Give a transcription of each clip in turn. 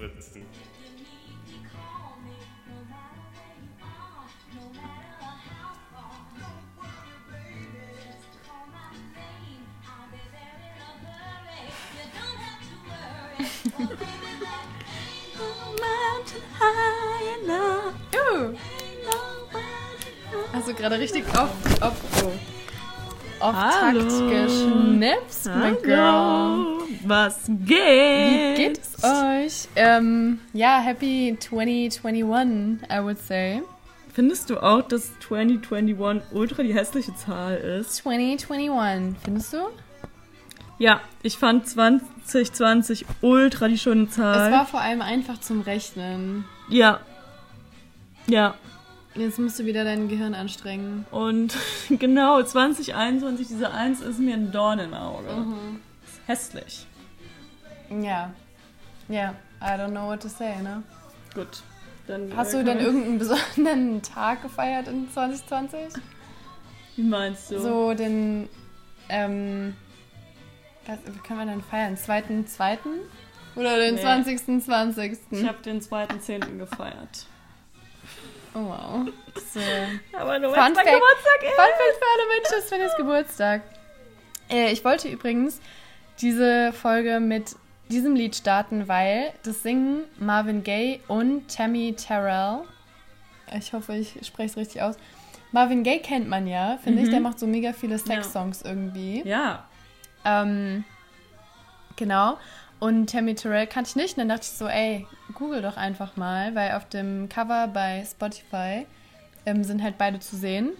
umstrittensten. Uh. Hast du gerade richtig auf, auf, oh. auf Hallo. Takt geschnipst, my girl. Was geht? Wie geht es euch? Ähm, ja, happy 2021, I would say. Findest du auch, dass 2021 ultra die hässliche Zahl ist? 2021, findest du? Ja, ich fand 2020 ultra die schöne Zahl. Es war vor allem einfach zum Rechnen. ja. Ja. Jetzt musst du wieder dein Gehirn anstrengen. Und genau, 2021, diese 1 ist mir ein Dorn im Auge. Mhm. Ist hässlich. Ja. Ja, I don't know what to say, ne? Gut. Dann, Hast äh, du denn irgendeinen besonderen Tag gefeiert in 2020? Wie meinst du? So den, ähm, wie können wir denn feiern? Zweiten, zweiten? Oder den Nee. 20. 20. Ich habe den 2.10. gefeiert. Oh wow. So. Aber nur Fun Fact. Geburtstag ist. Fun Fact für alle Menschen, Svenjas Geburtstag. Äh, ich wollte übrigens diese Folge mit diesem Lied starten, weil das singen Marvin Gaye und Tammy Terrell. Ich hoffe, ich spreche es richtig aus. Marvin Gaye kennt man ja, finde ich. Mhm. Der macht so mega viele Sex-Songs irgendwie. Ja. Ähm, genau. Und Tammy Terrell kannte ich nicht. Und dann dachte ich so, ey, google doch einfach mal, weil auf dem Cover bei Spotify ähm, sind halt beide zu sehen.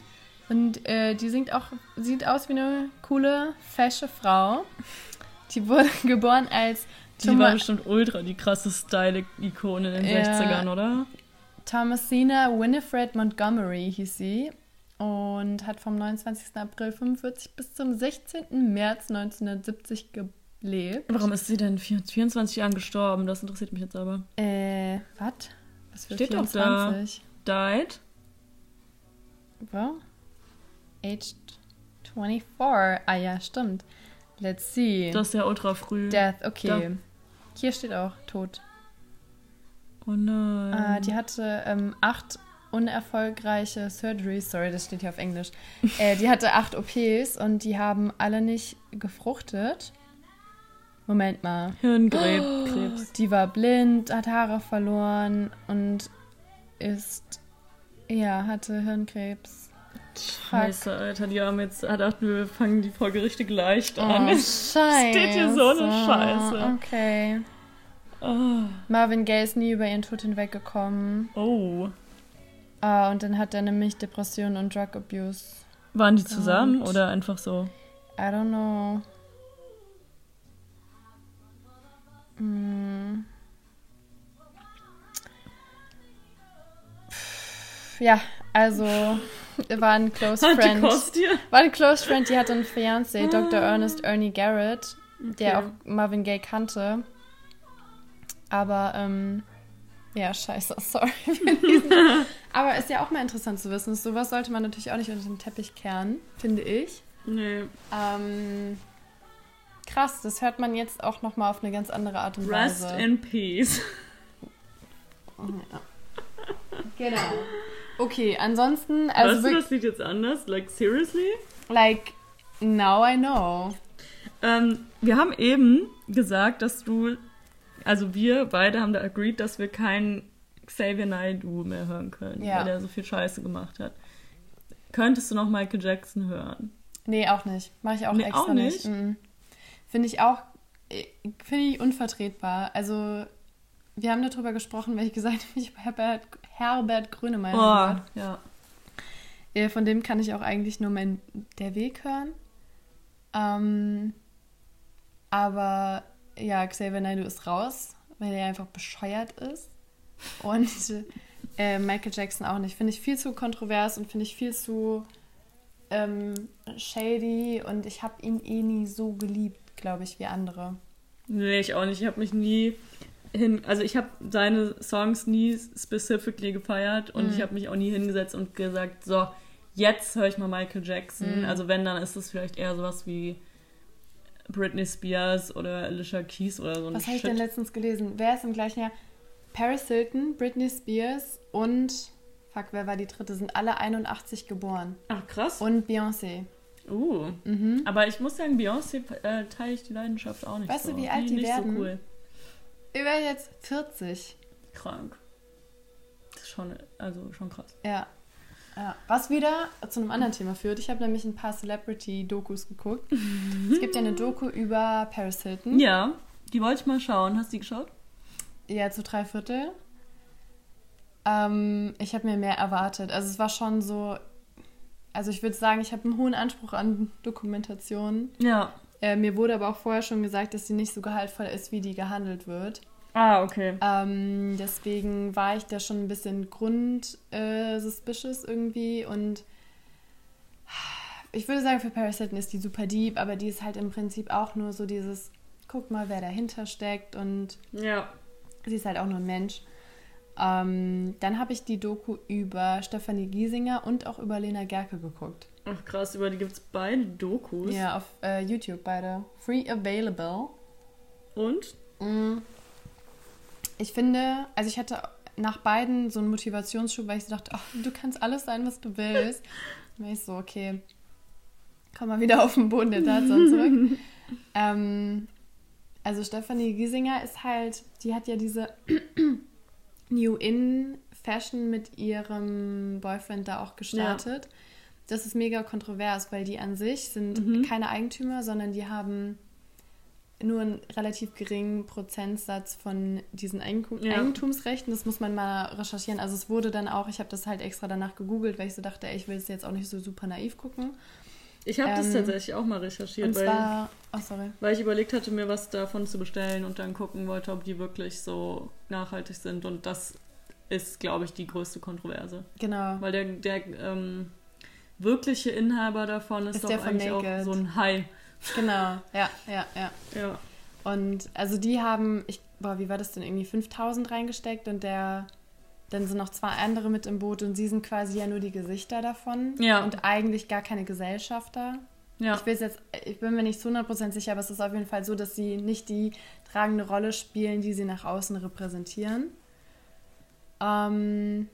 Und äh, die singt auch, sieht aus wie eine coole, fesche Frau. Die wurde geboren als Die war bestimmt ultra die krasse Style-Ikone in den Ja. 60ern, oder? Thomasina Winifred Montgomery hieß sie. Und hat vom 29. April 45 bis zum 16. März 1970 gelebt. Warum ist sie denn 24 Jahren gestorben? Das interessiert mich jetzt aber. Äh, was? Was für Steht doch da. 24? Died? Wo? Aged 24. Ah ja, stimmt. Let's see. Das ist ja ultra früh. Death, okay. Hier steht auch tot. oh nein. Ah, die hatte ähm, acht unerfolgreiche Surgeries. Sorry, das steht hier auf Englisch. äh, die hatte acht OPs und die haben alle nicht gefruchtet. Moment mal. Hirnkrebs. Die war blind, hat Haare verloren und ist, ja, hatte Hirnkrebs. Scheiße, Alter, die haben jetzt, ah, dachten wir, wir fangen die Folge richtig leicht an. Oh, scheiße. steht hier so eine Scheiße. Okay. Oh. Marvin Gaye ist nie über ihren Tod hinweggekommen. oh. Ah, und dann hat er nämlich Depressionen und Drug Abuse. Waren die zusammen Und- oder einfach so? I don't know. Hm. Pff, Ja, also war ein Close Friend. Kostie? War ein Close Friend, die hatte einen Fiancé, Dr. Ernest Ernie Garrett, der auch Okay. Marvin Gaye kannte. Aber, ähm, ja, scheiße, sorry. Aber ist ja auch mal interessant zu wissen. Sowas sollte man natürlich auch nicht unter den Teppich kehren, finde ich. Nee. Ähm, krass, das hört man jetzt auch nochmal auf eine ganz andere Art und Rest Weise. in peace. Ja. Genau. Okay, ansonsten, Also Hörst du das Lied jetzt anders? Like, seriously? like, now I know. Ähm, wir haben eben gesagt, dass du, also wir beide haben da agreed, dass wir keinen Xavier Naidoo mehr hören können, Ja. weil der so viel Scheiße gemacht hat. Könntest du noch Michael Jackson hören? Nee, auch nicht. Mache ich auch Nee, extra auch nicht? Mhm. Finde ich auch, äh, finde ich unvertretbar. Also, wir haben darüber gesprochen, weil ich gesagt habe, ich habe Herbert, Herbert Grönemeyer gehört. Oh, ja. Äh, Von dem kann ich auch eigentlich nur mein Der Weg hören. Ähm, aber ja, Xavier Naidoo ist raus, weil er einfach bescheuert ist. Und äh, Michael Jackson auch nicht. Finde ich viel zu kontrovers und finde ich viel zu ähm, shady. Und ich habe ihn eh nie so geliebt, glaube ich, wie andere. Nee, ich auch nicht. Ich habe mich nie hin, also ich habe seine Songs nie specifically gefeiert und Mhm. ich habe mich auch nie hingesetzt und gesagt, so, jetzt höre ich mal Michael Jackson. Mhm. Also wenn, dann ist es vielleicht eher sowas wie Britney Spears oder Alicia Keys oder so ein Was habe ich denn letztens gelesen? Wer ist im gleichen Jahr? Paris Hilton, Britney Spears und, fuck, wer war die dritte? Sind alle 81 geboren. Ach, krass. Und Beyoncé. Uh. Mhm. Aber ich muss sagen, Beyoncé äh, teile ich die Leidenschaft auch nicht Weißt so. du, wie alt die nicht werden? so cool. Ich werde jetzt 40. Krank. Das ist schon, also schon krass. Ja. ja. Was wieder zu einem anderen Thema führt. Ich habe nämlich ein paar Celebrity-Dokus geguckt. es gibt ja eine Doku über Paris Hilton. Ja, die wollte ich mal schauen. Hast du die geschaut? Ja, zu drei Viertel. Ähm, ich habe mir mehr erwartet. Also es war schon so. Also ich würde sagen, ich habe einen hohen Anspruch an Dokumentation. Ja. Äh, mir wurde aber auch vorher schon gesagt, dass sie nicht so gehaltvoll ist, wie die gehandelt wird. Ah, okay. Ähm, deswegen war ich da schon ein bisschen grund äh, suspicious irgendwie und ich würde sagen, für Paris Hilton ist die super deep, aber die ist halt im Prinzip auch nur so dieses, guck mal, wer dahinter steckt und Ja. sie ist halt auch nur ein Mensch. Ähm, dann habe ich die Doku über Stefanie Giesinger und auch über Lena Gerke geguckt. Ach krass, über die gibt es beide Dokus. Ja, auf äh, YouTube beide. Free available. Und? Mm. Ich finde, also ich hatte nach beiden so einen Motivationsschub, weil ich so dachte, ach, du kannst alles sein, was du willst. Und war ich so, okay, komm mal wieder auf den Boden der Tatsachen zurück. ähm, also Stefanie Giesinger ist halt, die hat ja diese New In Fashion mit ihrem Boyfriend da auch gestartet. Das ist mega kontrovers, weil die an sich sind Mhm. keine Eigentümer, sondern die haben nur einen relativ geringen Prozentsatz von diesen Eigentum Ja. Eigentumsrechten. Das muss man mal recherchieren. Also es wurde dann auch, ich habe das halt extra danach gegoogelt, weil ich so dachte, ey, ich will es jetzt auch nicht so super naiv gucken. Ich habe das Ähm, tatsächlich auch mal recherchiert, Und weil, zwar, oh sorry. weil ich überlegt hatte, mir was davon zu bestellen und dann gucken wollte, ob die wirklich so nachhaltig sind. Und das ist, glaube ich, die größte Kontroverse. Genau. Weil der, der ähm, wirkliche Inhaber davon ist, Ist doch der von eigentlich auch so ein Hai. Genau, ja, ja, ja. Ja. Und also die haben, ich, boah, wie war das denn, irgendwie 5000 reingesteckt und der, dann sind noch zwei andere mit im Boot und sie sind quasi ja nur die Gesichter davon Ja. und eigentlich gar keine Gesellschafter. Ja. Ich jetzt, ich bin mir nicht zu 100% sicher, aber es ist auf jeden Fall so, dass sie nicht die tragende Rolle spielen, die sie nach außen repräsentieren. Ähm,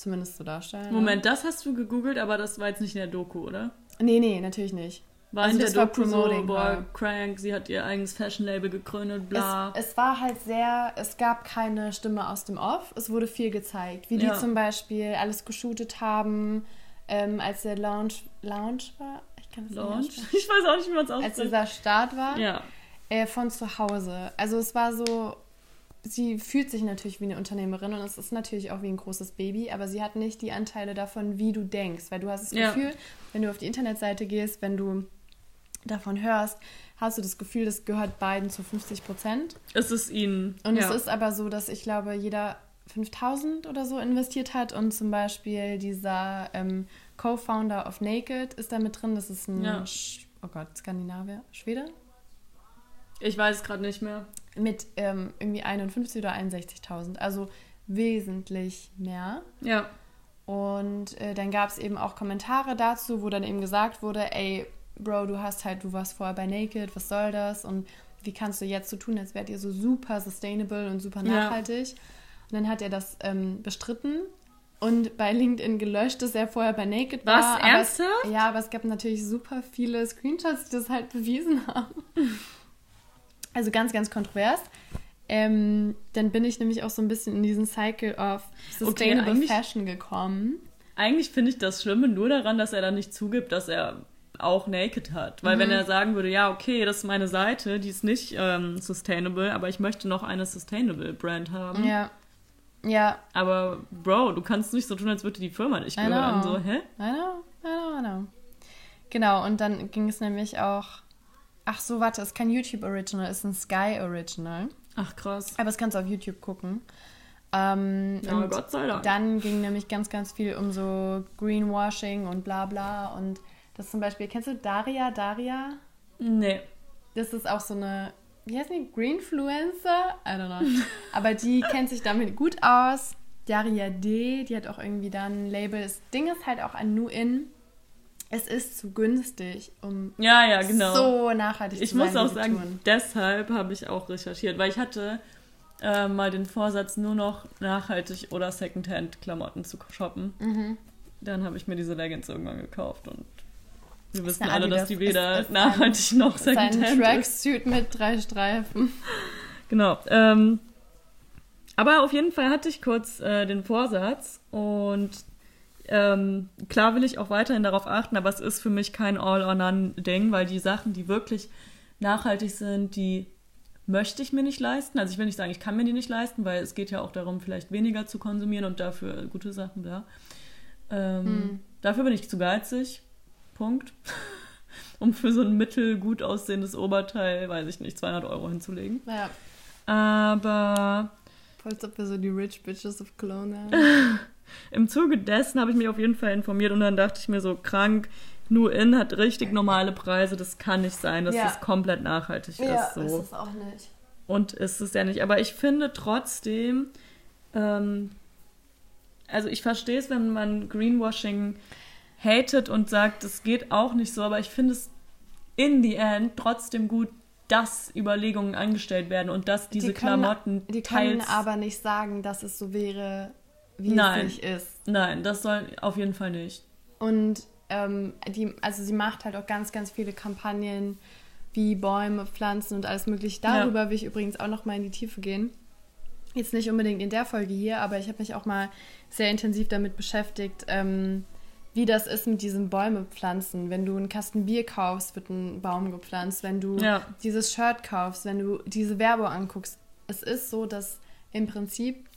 zumindest so darstellen. Moment, das hast du gegoogelt, aber das war jetzt nicht in der Doku, oder? Nee, nee, natürlich nicht. War Also in der Doku so, Promoting boah, crank, sie hat ihr eigenes Fashion-Label gegründet, bla. Es, es war halt sehr, es gab keine Stimme aus dem Off. Es wurde viel gezeigt, wie die Ja. zum Beispiel alles geshootet haben, ähm, als der Lounge, Lounge war. Ich kann das Launch? nicht Ich weiß auch nicht, wie man es aussprechen. Als ausspricht. dieser Start war, Ja. äh, von zu Hause. Also es war so, sie fühlt sich natürlich wie eine Unternehmerin und es ist natürlich auch wie ein großes Baby, aber sie hat nicht die Anteile davon, wie du denkst, weil du hast das Ja. Gefühl, wenn du auf die Internetseite gehst, wenn du davon hörst, hast du das Gefühl, das gehört beiden zu 50 Prozent. Es ist ihnen. Und ja. es ist aber so, dass ich glaube, jeder 5000 oder so investiert hat und zum Beispiel dieser ähm, Co-Founder of Naked ist da mit drin. Das ist ein, Ja. Oh Gott, Skandinavier, Schwede? Ich weiß es gerade nicht mehr. Mit ähm, irgendwie 51 oder 61.000, also wesentlich mehr. Ja. Und äh, dann gab es eben auch Kommentare dazu, wo dann eben gesagt wurde, ey, Bro, du hast halt, du warst vorher bei Naked, was soll das? Und wie kannst du jetzt so tun, als wärt ihr so super sustainable und super Ja. nachhaltig? Und dann hat er das ähm, bestritten und bei LinkedIn gelöscht, dass er vorher bei Naked Was? war. aber Ernsthaft? Es, ja, aber es gab natürlich super viele Screenshots, die das halt bewiesen haben. Also ganz, ganz kontrovers. Ähm, dann bin ich nämlich auch so ein bisschen in diesen Cycle of Sustainable eigentlich- Fashion gekommen. Eigentlich finde ich das Schlimme nur daran, dass er dann nicht zugibt, dass er auch Naked hat. Weil Mhm. wenn er sagen würde, ja, okay, das ist meine Seite, die ist nicht ähm, sustainable, aber ich möchte noch eine sustainable Brand haben. Ja. Ja, Aber Bro, du kannst nicht so tun, als würde die Firma nicht gehören. So, hä? I know, I know, I know. Genau, und dann ging es nämlich auch. Ach so, warte, es ist kein YouTube Original, es ist ein Sky Original. Ach krass. Aber das kannst du auf YouTube gucken. Ähm, Ja, und Gott sei Dank. dann ging nämlich ganz, ganz viel um so Greenwashing und bla bla. Und das zum Beispiel, kennst du Daria Daria? Nee. Das ist auch so eine, wie heißt die? Greenfluencer? I don't know. Aber die kennt sich damit gut aus. Daria D, die hat auch irgendwie dann ein Label. Das Ding ist halt auch an New In. Es ist zu günstig, um Ja, ja, genau. so nachhaltig Ich zu sein. muss auch sagen, tun. deshalb habe ich auch recherchiert, weil ich hatte äh, mal den Vorsatz, nur noch nachhaltig oder Secondhand-Klamotten zu shoppen. Mhm. Dann habe ich mir diese Leggings irgendwann gekauft und wir wissen alle, dass die weder ist- ist nachhaltig noch Sein Secondhand ist. Tracksuit mit drei Streifen. Genau. Ähm, aber auf jeden Fall hatte ich kurz äh, den Vorsatz und ähm, klar will ich auch weiterhin darauf achten, aber es ist für mich kein All-or-None-Ding, weil die Sachen, die wirklich nachhaltig sind, die möchte ich mir nicht leisten. Also ich will nicht sagen, ich kann mir die nicht leisten, weil es geht ja auch darum, vielleicht weniger zu konsumieren und dafür gute Sachen da. Ähm, Hm. Dafür bin ich zu geizig. Punkt. um für so ein mittelgut aussehendes Oberteil, weiß ich nicht, 200 Euro hinzulegen. Ja, Aber als ob wir so die Rich Bitches of Cologne haben. im Zuge dessen habe ich mich auf jeden Fall informiert und dann dachte ich mir so, krank, New In hat richtig normale Preise, das kann nicht sein, dass Ja. das komplett nachhaltig ist. So. ist es auch nicht. Und ist es ja nicht. Aber ich finde trotzdem, ähm, also ich verstehe es, wenn man Greenwashing hatet und sagt, es geht auch nicht so, aber ich finde es in the end trotzdem gut, dass Überlegungen angestellt werden und dass diese Die können- Klamotten Die können teils. aber nicht sagen, dass es so wäre, wie Nein. es nicht ist. Nein, das soll auf jeden Fall nicht. Und ähm, die, also sie macht halt auch ganz, ganz viele Kampagnen wie Bäume, Pflanzen und alles mögliche. Darüber will ich übrigens auch noch mal in die Tiefe gehen. Jetzt nicht unbedingt in der Folge hier, aber ich habe mich auch mal sehr intensiv damit beschäftigt, ähm, wie das ist mit diesen Bäume pflanzen. Wenn du einen Kasten Bier kaufst, wird ein Baum gepflanzt. Wenn du Ja. dieses Shirt kaufst, wenn du diese Werbung anguckst. Es ist so, dass im Prinzip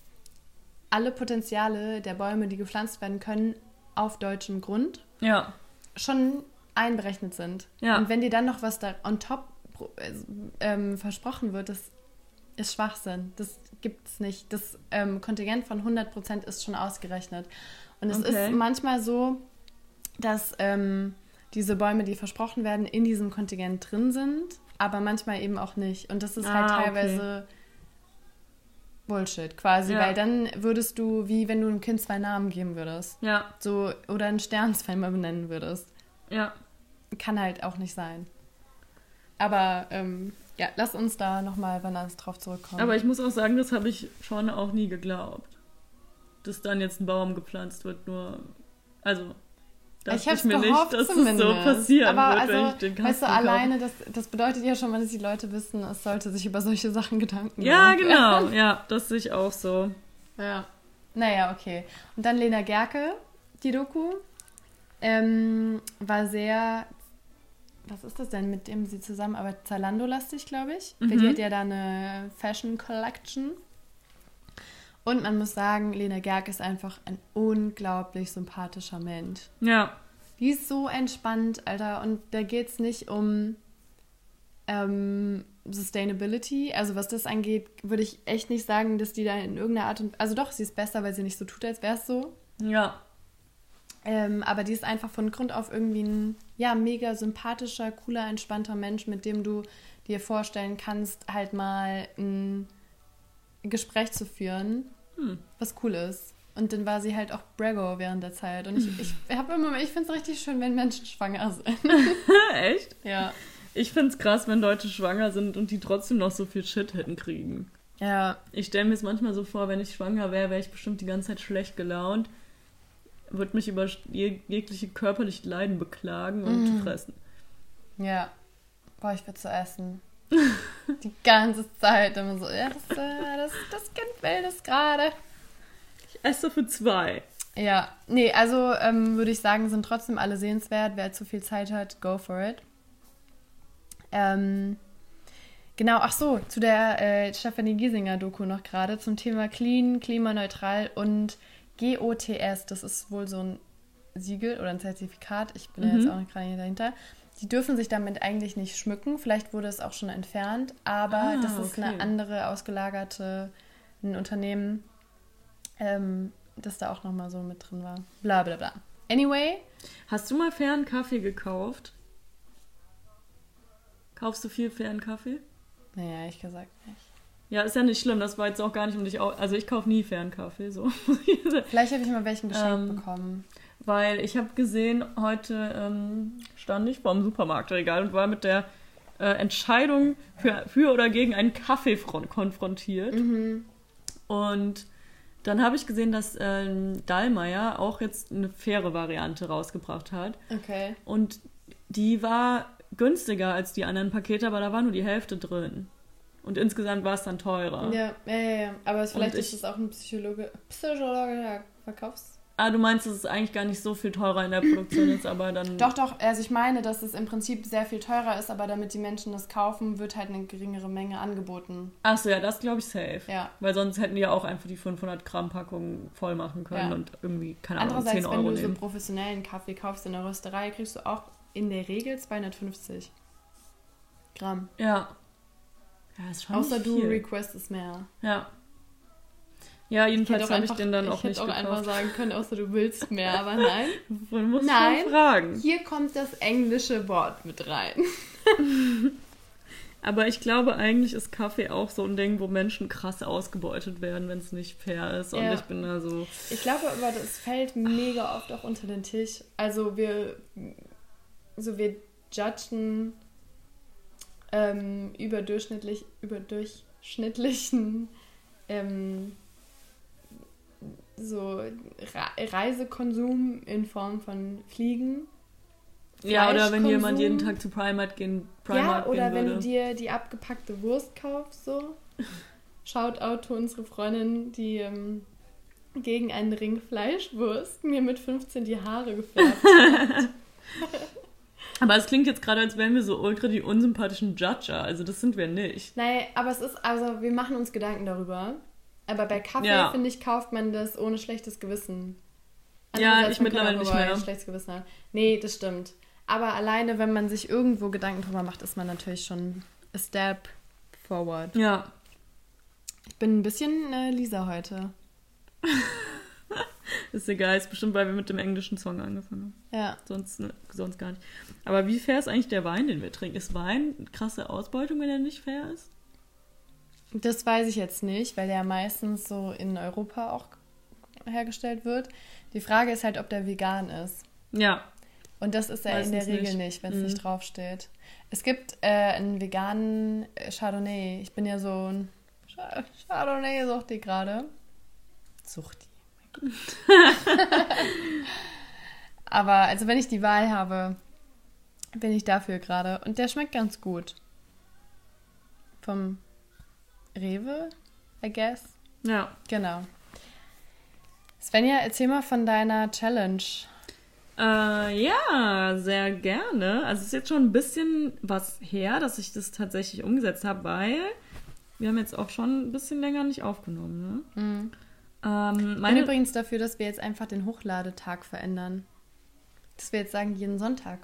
alle Potenziale der Bäume, die gepflanzt werden können, auf deutschem Grund Ja, schon einberechnet sind. Ja. Und wenn dir dann noch was da on top äh, ähm, versprochen wird, das ist Schwachsinn. Das gibt's nicht. Das ähm, Kontingent von 100% ist schon ausgerechnet. Und es Okay. ist manchmal so, dass ähm, diese Bäume, die versprochen werden, in diesem Kontingent drin sind, aber manchmal eben auch nicht. Und das ist halt Ah, okay. Bullshit quasi, Ja. weil dann würdest du, wie wenn du einem Kind zwei Namen geben würdest. ja, So, oder einen Sternsfilm benennen würdest. ja. Kann halt auch nicht sein. Aber ähm, ja, lass uns da nochmal wann anders drauf zurückkommen. Aber ich muss auch sagen, das habe ich schon auch nie geglaubt. Dass dann jetzt ein Baum gepflanzt wird, nur. Also. Dachte ich hab's mir gehofft nicht, dass zumindest. es so passieren Aber wird, wenn also, ich den weißt du, kaufe. alleine, das, das bedeutet ja schon mal, dass die Leute wissen, es sollte sich über solche Sachen Gedanken Ja, machen. genau. Ja, das sehe ich auch so. Ja. Naja, okay. Und dann Lena Gerke, die Doku, ähm, war sehr, was ist das denn, mit dem sie zusammenarbeitet? Zalando-lastig, glaube ich. Mhm. die hat ja da eine Fashion Collection. Und man muss sagen, Lena Gerke ist einfach ein unglaublich sympathischer Mensch. Ja. Die ist so entspannt, Alter. Und da geht es nicht um ähm, Sustainability. Also was das angeht, würde ich echt nicht sagen, dass die da in irgendeiner Art und Also doch, sie ist besser, weil sie nicht so tut, als wäre es so. Ja. Ähm, aber die ist einfach von Grund auf irgendwie ein ja, mega sympathischer, cooler, entspannter Mensch, mit dem du dir vorstellen kannst, halt mal ein Gespräch zu führen, Hm. was cool ist. Und dann war sie halt auch Brago während der Zeit. Und ich, ich habe immer, ich finde es richtig schön, wenn Menschen schwanger sind. Echt? Ja. Ich find's krass, wenn Leute schwanger sind und die trotzdem noch so viel Shit hätten kriegen. Ja. Ich stelle mir es manchmal so vor, wenn ich schwanger wäre, wäre ich bestimmt die ganze Zeit schlecht gelaunt, würde mich über jeg jegliche körperliche Leiden beklagen und Mhm. fressen. Ja. Boah, ich will zu essen. Die ganze Zeit immer so, ja, das, äh, das, das Kind will das gerade. Ich esse für zwei. Ja, nee, also ähm, würde ich sagen, sind trotzdem alle sehenswert. Wer zu viel Zeit hat, go for it. Ähm, genau, ach so, zu der äh, Stephanie Giesinger-Doku noch gerade zum Thema Clean, klimaneutral und GOTS. Das ist wohl so ein Siegel oder ein Zertifikat. Ich bin ja Mhm. jetzt auch nicht gerade dahinter. Die dürfen sich damit eigentlich nicht schmücken. Vielleicht wurde es auch schon entfernt, aber Ah, das ist okay. eine andere ausgelagerte ein Unternehmen, ähm, das da auch nochmal so mit drin war. Bla bla bla. Anyway, Hast du mal fairen Kaffee gekauft? Kaufst du viel fairen Kaffee? naja, ehrlich gesagt nicht. Ja, ist ja nicht schlimm, das war jetzt auch gar nicht um dich au Also ich kaufe nie fairen Kaffee, so. Vielleicht habe ich mal welchen geschenkt Ähm, bekommen. Weil ich habe gesehen, heute ähm, stand ich vorm Supermarktregal und war mit der äh, Entscheidung für, für oder gegen einen Kaffee fron- konfrontiert. Mhm. Und dann habe ich gesehen, dass ähm, Dallmayr auch jetzt eine faire Variante rausgebracht hat. Okay. Und die war günstiger als die anderen Pakete, aber da war nur die Hälfte drin. Und insgesamt war es dann teurer. Ja, ja, ja, ja. Aber vielleicht Und ist ich- es auch ein Psychologe, Psychologe der Verkaufs... Ah, du meinst, es eigentlich gar nicht so viel teurer in der Produktion ist, aber dann. Doch, doch, also ich meine, dass es im Prinzip sehr viel teurer ist, aber damit die Menschen das kaufen, wird halt eine geringere Menge angeboten. Achso, ja, das glaube ich safe. Ja. Weil sonst hätten die ja auch einfach die 500 Gramm Packung voll machen können Ja. und irgendwie, keine Ahnung, Andererseits, 10 wenn Euro du so nehmen. professionellen Kaffee kaufst in der Rösterei, kriegst du auch in der Regel 250 Gramm. Ja. Ja, ist schon Außer nicht du viel. requestest mehr. Ja. Ja, jedenfalls habe ich den dann auch ich nicht hätte auch gekauft. einfach sagen können, außer du willst mehr, aber nein. Man muss Nein. fragen. Hier kommt das englische Wort mit rein. Aber ich glaube, eigentlich ist Kaffee auch so ein Ding, wo Menschen krass ausgebeutet werden, wenn es nicht fair ist. Und Ja. ich bin da so. Ich glaube aber, das fällt mega oft auch unter den Tisch. Also wir, so wir judgen ähm, überdurchschnittlich, überdurchschnittlichen ähm, so Re Reisekonsum in Form von Fliegen. Ja, oder wenn jemand jeden Tag zu Primark gehen, Ja, Primark oder gehen wenn würde. du dir die abgepackte Wurst kaufst, so. Shoutout to unsere Freundin, die ähm, gegen einen Ring Fleischwurst mir mit 15 die Haare gefärbt hat. Aber es klingt jetzt gerade, als wären wir so ultra die unsympathischen Judger. Also das sind wir nicht. Nein, aber es ist, also wir machen uns Gedanken darüber. Aber bei Kaffee, Ja. finde ich, kauft man das ohne schlechtes Gewissen. Ja, ich mittlerweile nicht mehr. Schlechtes Gewissen haben. Nee, das stimmt. Aber alleine, wenn man sich irgendwo Gedanken drüber macht, ist man natürlich schon a step forward. Ja. Ich bin ein bisschen äh, Lisa heute. Ist egal, ist bestimmt, weil wir mit dem englischen Song angefangen haben. Ja. Sonst, ne, sonst gar nicht. Aber wie fair ist eigentlich der Wein, den wir trinken? Ist Wein eine krasse Ausbeutung, wenn er nicht fair ist? Das weiß ich jetzt nicht, weil der meistens so in Europa auch hergestellt wird. Die Frage ist halt, ob der vegan ist. Ja. Und das ist er in der Regel nicht. nicht, wenn es Mhm. nicht draufsteht. Es gibt äh, einen veganen äh, Chardonnay. Ich bin ja so ein Ch- Chardonnay-Suchti gerade. Suchti. Aber also wenn ich die Wahl habe, bin ich dafür gerade. Und der schmeckt ganz gut. Vom Rewe, I guess. Ja. Genau. Svenja, erzähl mal von deiner Challenge. Äh, ja, sehr gerne. Also es ist jetzt schon ein bisschen was her, dass ich das tatsächlich umgesetzt habe, weil wir haben jetzt auch schon ein bisschen länger nicht aufgenommen. Ne? Mhm. Ähm, Ich bin meine, übrigens dafür, dass wir jetzt einfach den Hochladetag verändern. Dass wir jetzt sagen, jeden Sonntag.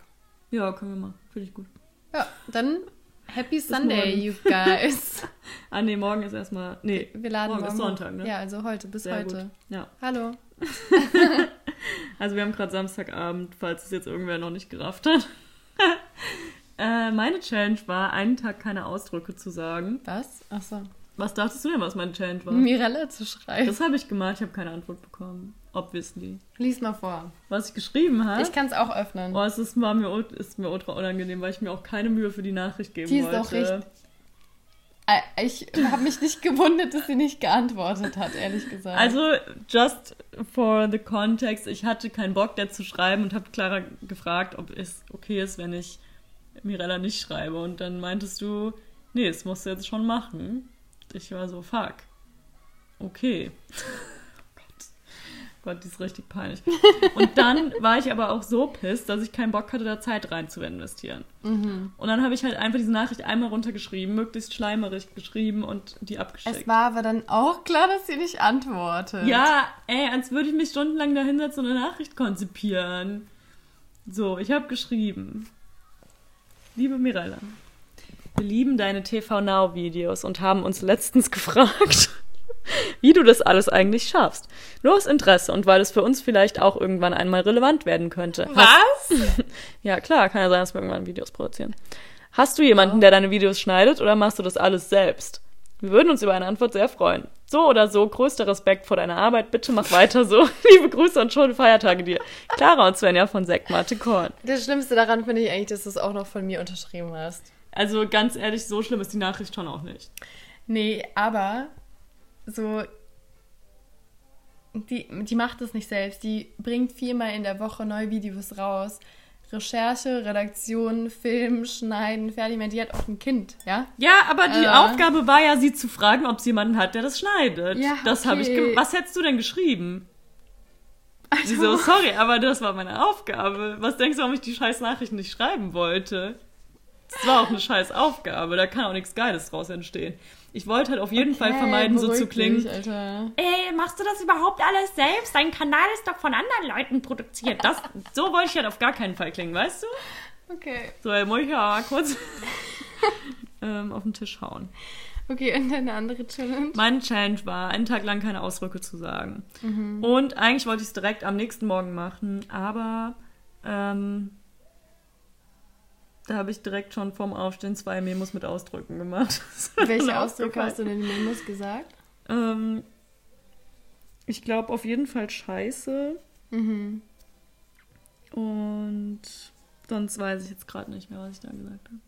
ja, können wir machen. Finde ich gut. Ja, dann Happy Sunday, you guys. Ah, nee, morgen ist erstmal. Nee, Wir laden Morgen morgen, ist. Sonntag, ne? Ja, also heute, bis sehr heute. gut. Ja. Hallo. Also wir haben gerade Samstagabend, falls es jetzt irgendwer noch nicht gerafft hat. äh, meine Challenge war, einen Tag keine Ausdrücke zu sagen. Was? Achso. Was dachtest du denn, was meine Challenge war? Mirella zu schreiben. Das habe ich gemacht, ich habe keine Antwort bekommen. Obviously. Lies mal vor. Was ich geschrieben habe. Ich kann es auch öffnen. Oh, es ist, war mir, ist mir ultra unangenehm, weil ich mir auch keine Mühe für die Nachricht geben Die ist wollte. auch richtig- Äh, Ich habe mich nicht gewundert, dass sie nicht geantwortet hat, ehrlich gesagt. Also, just for the context, ich hatte keinen Bock, der zu schreiben und habe Clara gefragt, ob es okay ist, wenn ich Mirella nicht schreibe. Und dann meintest du, nee, das musst du jetzt schon machen. Ich war so, fuck. Okay. Gott. Gott, die ist richtig peinlich. Und dann war ich aber auch so pisst, dass ich keinen Bock hatte, da Zeit rein zu investieren. mhm. Und dann habe ich halt einfach diese Nachricht einmal runtergeschrieben, möglichst schleimerig geschrieben und die abgeschickt. Es war aber dann auch klar, dass sie nicht antwortet. Ja, ey, als würde ich mich stundenlang da hinsetzen und eine Nachricht konzipieren. So, ich habe geschrieben. Liebe Mirella, wir lieben deine TV Now Videos und haben uns letztens gefragt, wie du das alles eigentlich schaffst. Nur aus Interesse und weil es für uns vielleicht auch irgendwann einmal relevant werden könnte. Was? Ja, klar, kann ja sein, dass wir irgendwann Videos produzieren. Hast du jemanden, der deine Videos schneidet oder machst du das alles selbst? Wir würden uns über eine Antwort sehr freuen. So oder so, größter Respekt vor deiner Arbeit. Bitte mach weiter so. Liebe Grüße und schöne Feiertage dir. Clara und Svenja von Sektmate Korn. Das Schlimmste daran finde ich eigentlich, dass du es auch noch von mir unterschrieben hast. Also ganz ehrlich, so schlimm ist die Nachricht schon auch nicht. Nee, aber so. Die, die macht es nicht selbst. Die bringt viermal in der Woche neue Videos raus. Recherche, Redaktion, Film, Schneiden, fertig. Die hat auch ein Kind, ja? Ja, aber die Äh. Aufgabe war ja, sie zu fragen, ob sie jemanden hat, der das schneidet. Ja, das habe ich. Was hättest du denn geschrieben? Also, Sie so, sorry, aber das war meine Aufgabe. Was denkst du, warum ich die scheiß Nachrichten nicht schreiben wollte? Das war auch eine scheiß Aufgabe, da kann auch nichts Geiles draus entstehen. Ich wollte halt auf jeden Fall Hey, vermeiden, so zu klingen. dich, Alter. Ey, machst du das überhaupt alles selbst? Dein Kanal ist doch von anderen Leuten produziert. Das, so wollte ich halt auf gar keinen Fall klingen, weißt du? Okay. So, ey, muss ich ja kurz ähm, auf den Tisch hauen. Okay, und eine andere Challenge? Meine Challenge war, einen Tag lang keine Ausdrücke zu sagen. Mhm. Und eigentlich wollte ich es direkt am nächsten Morgen machen, aber ähm, da habe ich direkt schon vorm Aufstehen zwei Memos mit Ausdrücken gemacht. Welche Ausdrücke hast du denn in den Memos gesagt? Ähm, ich glaube auf jeden Fall Scheiße Mhm. und sonst weiß ich jetzt gerade nicht mehr, was ich da gesagt habe.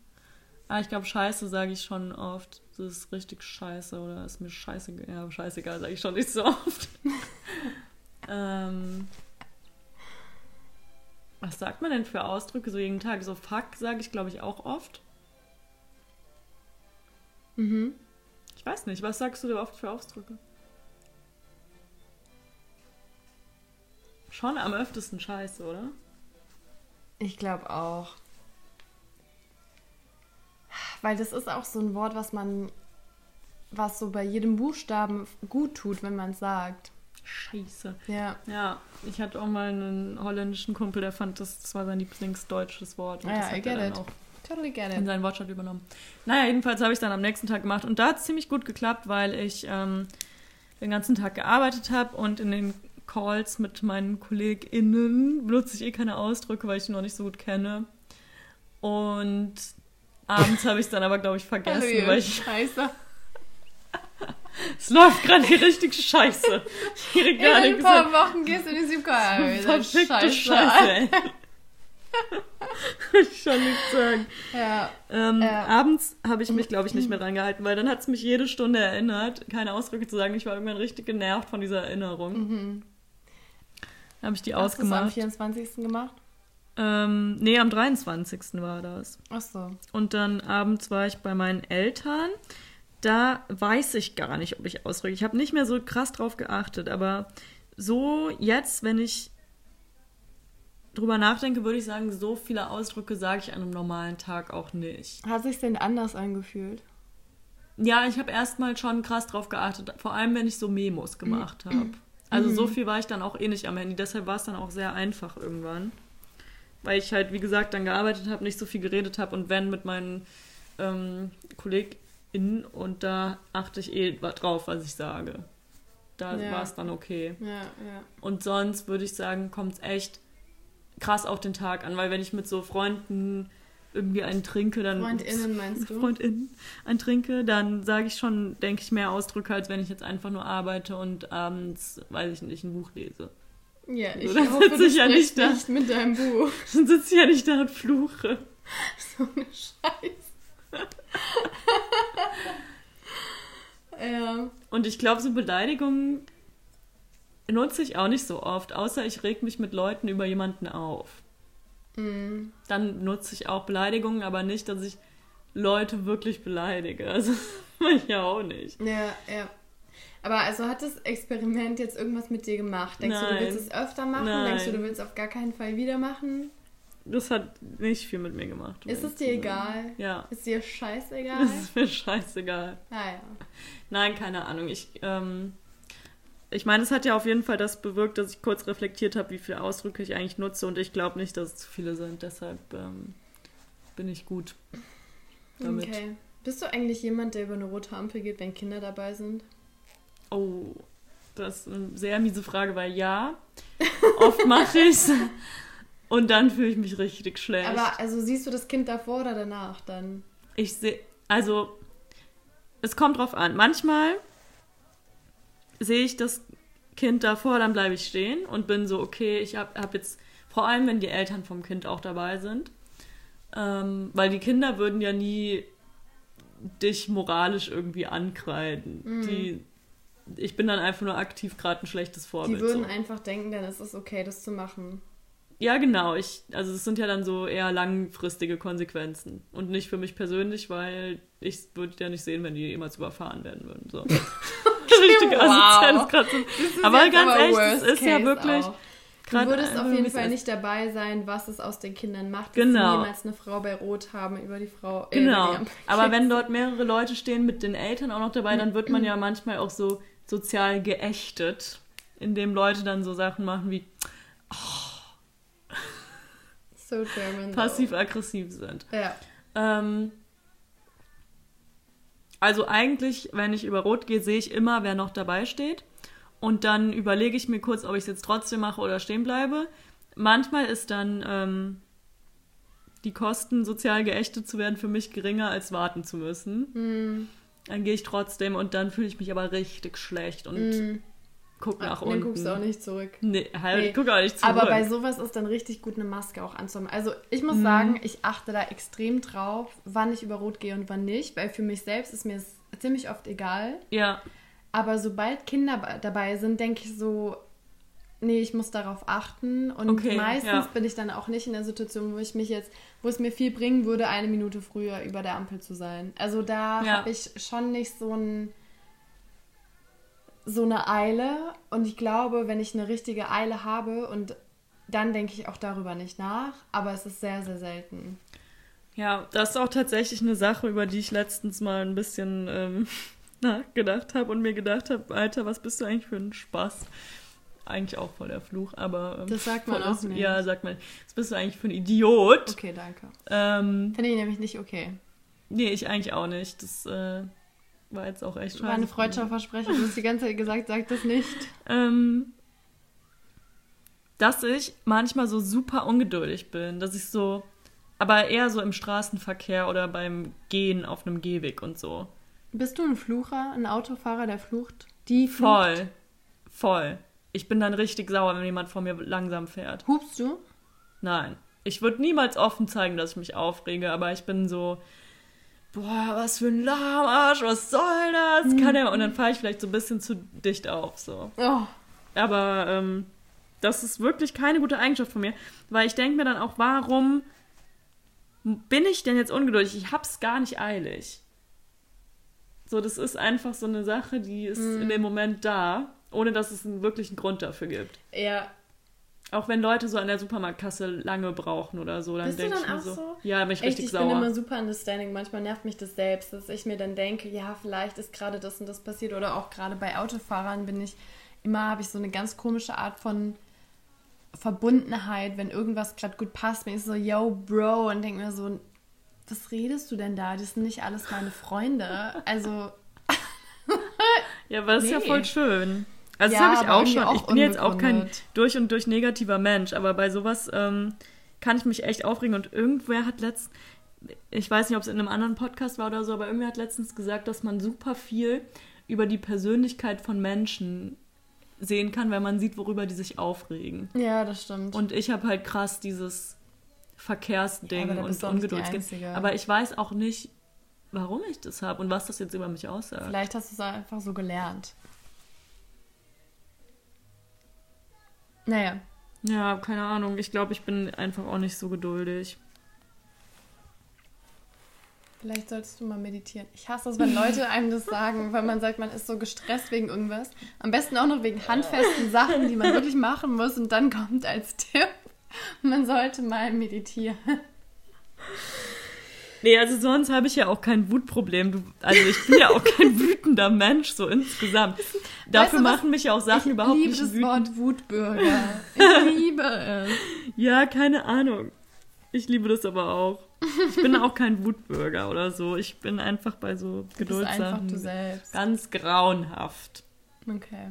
Ah, ich glaube, Scheiße sage ich schon oft. Das ist richtig scheiße oder ist mir scheißegal. Ja, scheißegal sage ich schon nicht so oft. ähm, was sagt man denn für Ausdrücke so jeden Tag? So fuck sage ich, glaube ich, auch oft. Mhm. Ich weiß nicht, was sagst du dir oft für Ausdrücke? Schon am öftesten Scheiße, oder? Ich glaube auch. Weil das ist auch so ein Wort, was man, was so bei jedem Buchstaben gut tut, wenn man es sagt. Scheiße. Ja. Ja, ich hatte auch mal einen holländischen Kumpel, der fand, das, das war sein Lieblingsdeutsches Wort. Und Ja, das I hat er get dann it. auch Totally get in it. seinen Wortschatz übernommen. Naja, jedenfalls habe ich es dann am nächsten Tag gemacht und da hat es ziemlich gut geklappt, weil ich ähm, den ganzen Tag gearbeitet habe und in den Calls mit meinen KollegInnen benutze ich eh keine Ausdrücke, weil ich die noch nicht so gut kenne. Und abends habe ich es dann aber, glaube ich, vergessen, Hallo, weil ich Scheiße. es läuft gerade hier richtig scheiße. Ich In ein paar hin. Wochen gehst du in die Supermarkt. Verfickte Scheiße, ey. Kann ich schon nichts sagen. Ja. Ähm, Ja. Abends habe ich mich, glaube ich, nicht mehr dran gehalten, weil dann hat es mich jede Stunde erinnert, keine Ausdrücke zu sagen. Ich war irgendwann richtig genervt von dieser Erinnerung. Mhm. Habe ich die Hast du es am ausgemacht. 24. gemacht? Ähm, nee, am 23. war das. Ach so. Und dann abends war ich bei meinen Eltern. Da weiß ich gar nicht, ob ich Ausdrücke. Ich habe nicht mehr so krass drauf geachtet, aber so jetzt, wenn ich drüber nachdenke, würde ich sagen, so viele Ausdrücke sage ich an einem normalen Tag auch nicht. Hat sich denn anders angefühlt? Ja, ich habe erstmal schon krass drauf geachtet, vor allem wenn ich so Memos gemacht habe. Also so viel war ich dann auch eh nicht am Handy, deshalb war es dann auch sehr einfach irgendwann. Weil ich halt, wie gesagt, dann gearbeitet habe, nicht so viel geredet habe und wenn mit meinen ähm, KollegInnen und da achte ich eh drauf, was ich sage. Da Ja. war es dann okay. Ja, ja. Und sonst würde ich sagen, kommt es echt krass auf den Tag an, weil wenn ich mit so Freunden irgendwie einen trinke, dann FreundInnen meinst du? FreundInnen einen trinke, dann sage ich schon, denke ich, mehr Ausdrücke, als wenn ich jetzt einfach nur arbeite und abends, weiß ich nicht, ein Buch lese. Ja, ich So, dann hoffe, sitze ich ja nicht da. nicht mit deinem Buch. Dann sitze ich ja nicht da und fluche. So eine Scheiße. ja. Und ich glaube, so Beleidigungen nutze ich auch nicht so oft, außer ich reg mich mit Leuten über jemanden auf. Mhm. Dann nutze ich auch Beleidigungen, aber nicht, dass ich Leute wirklich beleidige. Also, das mache ich ja auch nicht. Ja, ja. Aber also hat das Experiment jetzt irgendwas mit dir gemacht? Denkst du, Nein. du willst es öfter machen? Nein. Denkst du, du willst es auf gar keinen Fall wieder machen? Das hat nicht viel mit mir gemacht. um Ist es dir sein. egal? Ja. Ist dir scheißegal? Das ist mir scheißegal. Naja. Nein, keine Ahnung. Ich, ähm, ich meine, es hat ja auf jeden Fall das bewirkt, dass ich kurz reflektiert habe, wie viele Ausdrücke ich eigentlich nutze und ich glaube nicht, dass es zu viele sind. Deshalb ähm, bin ich gut damit. Okay. Bist du eigentlich jemand, der über eine rote Ampel geht, wenn Kinder dabei sind? Oh, das ist eine sehr miese Frage, weil ja, oft mache ich's und dann fühle ich mich richtig schlecht. Aber also siehst du das Kind davor oder danach dann? Ich sehe, also es kommt drauf an. Manchmal sehe ich das Kind davor, dann bleibe ich stehen und bin so, okay, ich habe hab jetzt, vor allem wenn die Eltern vom Kind auch dabei sind. Ähm, weil die Kinder würden ja nie dich moralisch irgendwie ankreiden. Mhm. Die, ich bin dann einfach nur aktiv gerade ein schlechtes Vorbild. Die würden so. einfach denken, dann ist es okay, das zu machen. Ja, genau. Ich, also es sind ja dann so eher langfristige Konsequenzen. Und nicht für mich persönlich, weil ich würde ja nicht sehen, wenn die jemals überfahren werden würden. So. Richtig wow. grad so. Aber ganz ehrlich, das ist ja wirklich. auch. Du würdest auf jeden Fall nicht dabei sein, was es aus den Kindern macht, dass Genau. sie niemals eine Frau bei Rot haben über die Frau. äh, Genau. die. Aber wenn dort mehrere Leute stehen mit den Eltern auch noch dabei, dann wird man ja manchmal auch so sozial geächtet, indem Leute dann so Sachen machen wie so German. passiv-aggressiv sind. Ja. Ähm, also eigentlich, wenn ich über Rot gehe, sehe ich immer, wer noch dabei steht. Und dann überlege ich mir kurz, ob ich es jetzt trotzdem mache oder stehen bleibe. Manchmal ist dann ähm, die Kosten, sozial geächtet zu werden, für mich geringer, als warten zu müssen. Hm. Dann gehe ich trotzdem und dann fühle ich mich aber richtig schlecht und Hm. Guck nach Dann unten. guckst du auch nicht zurück. Nee, halt, Nee. ich gucke auch nicht zurück. Aber bei sowas ist dann richtig gut, eine Maske auch anzuhaben. Also ich muss Mhm. sagen, ich achte da extrem drauf, wann ich über Rot gehe und wann nicht, weil für mich selbst ist mir es ziemlich oft egal. ja, Aber sobald Kinder dabei sind, denke ich so, nee, ich muss darauf achten. Und Okay, meistens ja. bin ich dann auch nicht in der Situation, wo ich mich jetzt, wo es mir viel bringen würde, eine Minute früher über der Ampel zu sein. Also da Ja. habe ich schon nicht so ein so eine Eile. Und ich glaube, wenn ich eine richtige Eile habe und dann denke ich auch darüber nicht nach, aber es ist sehr, sehr selten. Ja, das ist auch tatsächlich eine Sache, über die ich letztens mal ein bisschen ähm, nachgedacht habe und mir gedacht habe, Alter, was bist du eigentlich für ein Spaß? Eigentlich auch voll der Fluch, aber... Ähm, Das sagt man voll auch nicht. Ja, sagt man. Was bist du eigentlich für ein Idiot? Okay, danke. Ähm, Finde ich nämlich nicht okay. nee, ich eigentlich auch nicht. Das äh, war jetzt auch echt War eine scheiße. Freundschaftsversprechen, du hast die ganze Zeit gesagt, sag das nicht. ähm, dass ich manchmal so super ungeduldig bin, dass ich so, aber eher so im Straßenverkehr oder beim Gehen auf einem Gehweg und so. Bist du ein Flucher, ein Autofahrer, der flucht? Die flucht? Voll, voll. Ich bin dann richtig sauer, wenn jemand vor mir langsam fährt. Hupst du? Nein, ich würde niemals offen zeigen, dass ich mich aufrege, aber ich bin so, boah, was für ein Lahmarsch, was soll das? Kann er? Und dann fahre ich vielleicht so ein bisschen zu dicht auf, so. Oh, Aber ähm, das ist wirklich keine gute Eigenschaft von mir, weil ich denke mir dann auch, warum bin ich denn jetzt ungeduldig? Ich hab's gar nicht eilig. So, das ist einfach so eine Sache, die ist in dem Moment da, ohne dass es einen wirklichen Grund dafür gibt. ja. Auch wenn Leute so an der Supermarktkasse lange brauchen oder so, dann denke ich dann mir auch so, so? ja, bin ich Echt, richtig ich sauer. bin immer super understanding. Manchmal nervt mich das selbst, dass ich mir dann denke, ja, vielleicht ist gerade das und das passiert. Oder auch gerade bei Autofahrern bin ich immer, habe ich so eine ganz komische Art von Verbundenheit, wenn irgendwas gerade gut passt. Bin ich so, yo, Bro, und denke mir so, was redest du denn da? Das sind nicht alles meine Freunde. Also, Ja, aber das ist ja Nee. voll schön. Also Ja, das habe ich auch schon. auch ich bin jetzt auch kein durch und durch negativer Mensch, aber bei sowas ähm, kann ich mich echt aufregen. Und irgendwer hat letztens, ich weiß nicht, ob es in einem anderen Podcast war oder so, aber irgendwer hat letztens gesagt, dass man super viel über die Persönlichkeit von Menschen sehen kann, wenn man sieht, worüber die sich aufregen. ja, das stimmt. Und ich habe halt krass dieses Verkehrsding Ja, und Ungeduldsding. Aber ich weiß auch nicht, warum ich das habe und was das jetzt über mich aussagt. Vielleicht hast du es einfach so gelernt. Naja, Ja, keine Ahnung. Ich glaube, ich bin einfach auch nicht so geduldig. vielleicht solltest du mal meditieren. Ich hasse es, wenn Leute einem das sagen, weil man sagt, man ist so gestresst wegen irgendwas. Am besten auch noch wegen handfesten Sachen, die man wirklich machen muss. Und dann kommt als Tipp, man sollte mal meditieren. Nee, also sonst habe ich ja auch kein Wutproblem. Du, also ich bin ja auch kein wütender Mensch, so insgesamt. Dafür du was? machen mich ja auch Sachen ich überhaupt liebe nicht das wütend. Wort Wutbürger. Ich liebe es. Ja, keine Ahnung. Ich liebe das aber auch. Ich bin auch kein Wutbürger oder so. Ich bin einfach bei so Du bist einfach du Geduldssachen selbst. ganz grauenhaft. Okay.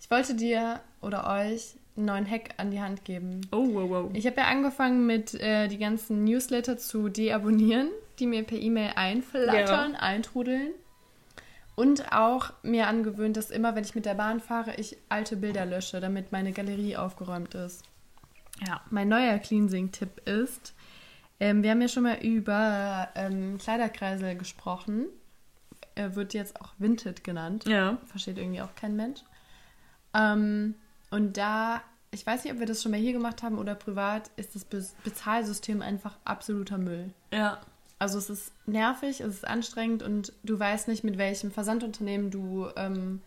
Ich wollte dir oder euch einen neuen Hack an die Hand geben. Oh, wow, wow. Ich habe ja angefangen mit äh, die ganzen Newsletter zu deabonnieren, die mir per E-Mail einflattern, eintrudeln. Und auch mir angewöhnt, dass immer, wenn ich mit der Bahn fahre, ich alte Bilder lösche, damit meine Galerie aufgeräumt ist. Ja. Mein neuer Cleansing-Tipp ist, Ähm, wir haben ja schon mal über ähm, Kleiderkreisel gesprochen. Er wird jetzt auch Vinted genannt. Ja. Versteht irgendwie auch kein Mensch. Ähm, und da, ich weiß nicht, ob wir das schon mal hier gemacht haben oder privat, ist das Be Bezahlsystem einfach absoluter Müll. Ja. Also es ist nervig, es ist anstrengend und du weißt nicht, mit welchem Versandunternehmen du ähm,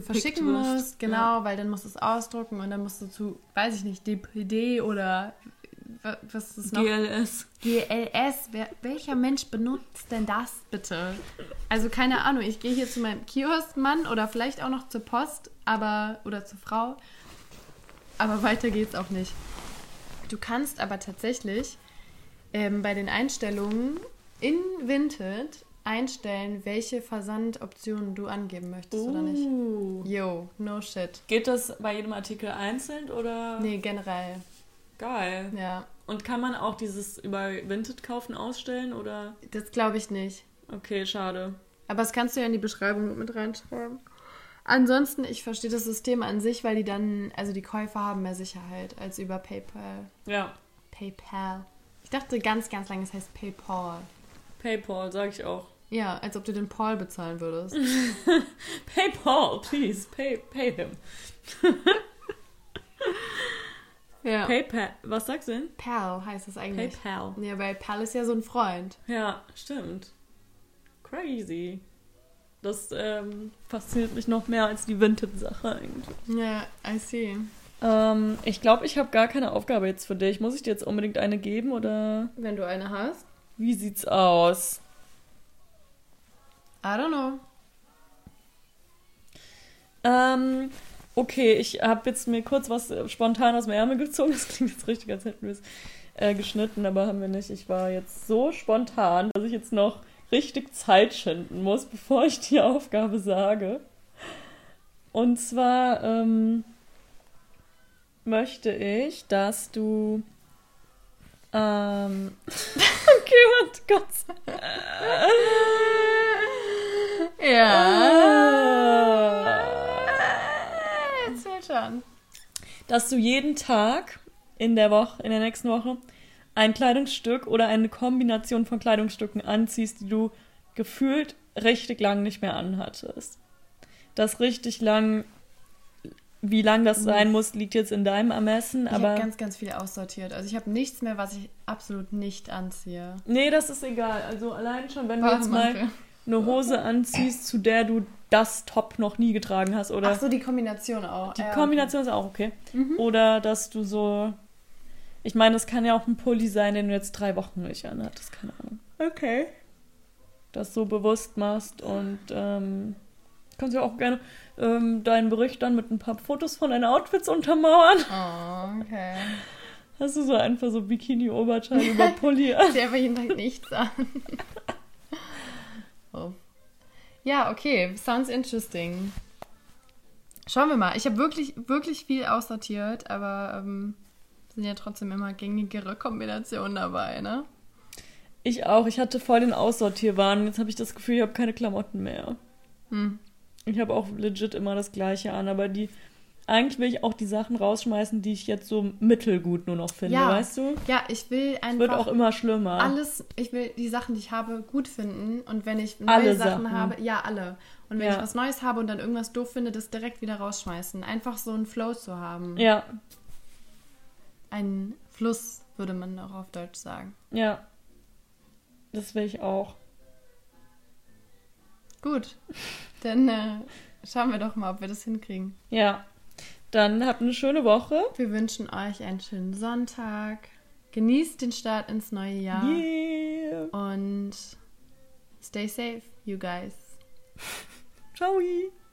verschicken wirst. musst. Genau, weil dann musst du es ausdrucken und dann musst du zu, weiß ich nicht, DPD oder wa- was ist es noch? GLS. GLS. Wer, welcher Mensch benutzt denn das bitte? Also keine Ahnung, ich gehe hier zu meinem Kioskmann oder vielleicht auch noch zur Post, aber oder zur Frau. Aber weiter geht's auch nicht. Du kannst aber tatsächlich ähm, bei den Einstellungen in Vinted einstellen, welche Versandoptionen du angeben möchtest oder nicht. Uh. Yo, no shit. Geht das bei jedem Artikel einzeln oder? Nee, generell. Geil. Ja, Und kann man auch dieses über Vinted kaufen ausstellen oder? das glaube ich nicht. Okay, schade. Aber das kannst du ja in die Beschreibung mit reinschreiben. Ansonsten, ich verstehe das System an sich, weil die dann, also die Käufer haben mehr Sicherheit als über PayPal. Ja. PayPal. Ich dachte ganz, ganz lange, es heißt PayPal. PayPal, sag ich auch. Ja, als ob du den Paul bezahlen würdest. PayPal, please, pay, pay him. ja. PayPal, was sagst du denn? Pal heißt es eigentlich. PayPal. Ja, weil Pal ist ja so ein Freund. Ja, stimmt. Crazy. Das ähm, fasziniert mich noch mehr als die Vinted-Sache eigentlich. Ja, I see. Ähm, ich glaube, ich habe gar keine Aufgabe jetzt für dich. Muss ich dir jetzt unbedingt eine geben oder Wenn du eine hast. wie sieht's aus? I don't know. Ähm, okay, ich habe jetzt mir kurz was äh, spontan aus dem Ärmel gezogen. Das klingt jetzt richtig, als hätten wir es äh, geschnitten, aber haben wir nicht. Ich war jetzt so spontan, dass ich jetzt noch richtig Zeit schinden muss, bevor ich die Aufgabe sage. Und zwar ähm, möchte ich, dass du. Ähm, okay, warte, Gott. Ja. Erzähl schon. dass du jeden Tag in der Woche, in der nächsten Woche, ein Kleidungsstück oder eine Kombination von Kleidungsstücken anziehst, die du gefühlt richtig lang nicht mehr anhattest. Das richtig lang, wie lang das sein muss, liegt jetzt in deinem Ermessen, Ich habe ganz, ganz viel aussortiert. Also ich habe nichts mehr, was ich absolut nicht anziehe. nee, das ist egal. Also allein schon, wenn du Warte jetzt mal. eine Hose anziehst, zu der du das Top noch nie getragen hast oder Ach so, die Kombination auch. Die Ja, Kombination ist auch okay. Mhm. Oder dass du so. Ich meine, das kann ja auch ein Pulli sein, den du jetzt drei Wochen nicht anhattest, keine Ahnung. Okay. Das so bewusst machst und ähm, kannst ja auch gerne ähm, deinen Bericht dann mit ein paar Fotos von deinen Outfits untermauern. Oh, okay. Hast du so einfach so Bikini-Oberteil über Pulli an. Jeden Tag nichts an. oh. Ja, okay. Sounds interesting. Schauen wir mal. Ich habe wirklich, wirklich viel aussortiert, aber ähm, sind ja trotzdem immer gängigere Kombinationen dabei, ne? Ich auch. Ich hatte voll den Aussortierwahn. Jetzt habe ich das Gefühl, ich habe keine Klamotten mehr. Hm. Ich habe auch legit immer das Gleiche an, aber die. Eigentlich will ich auch die Sachen rausschmeißen, die ich jetzt so mittelgut nur noch finde, Ja. weißt du? Ja, ich will Wird einfach auch immer schlimmer. alles, ich will die Sachen, die ich habe, gut finden. Und wenn ich neue Alle Sachen, Sachen. habe, ja, alle. Und wenn Ja. ich was Neues habe und dann irgendwas doof finde, das direkt wieder rausschmeißen. Einfach so einen Flow zu haben. Ja, Ein Fluss, würde man auch auf Deutsch sagen. ja. Das will ich auch. Gut, dann äh, schauen wir doch mal, ob wir das hinkriegen. Ja. Dann habt eine schöne Woche. Wir wünschen euch einen schönen Sonntag. Genießt den Start ins neue Jahr. Yeah. Und stay safe, you guys. Ciao.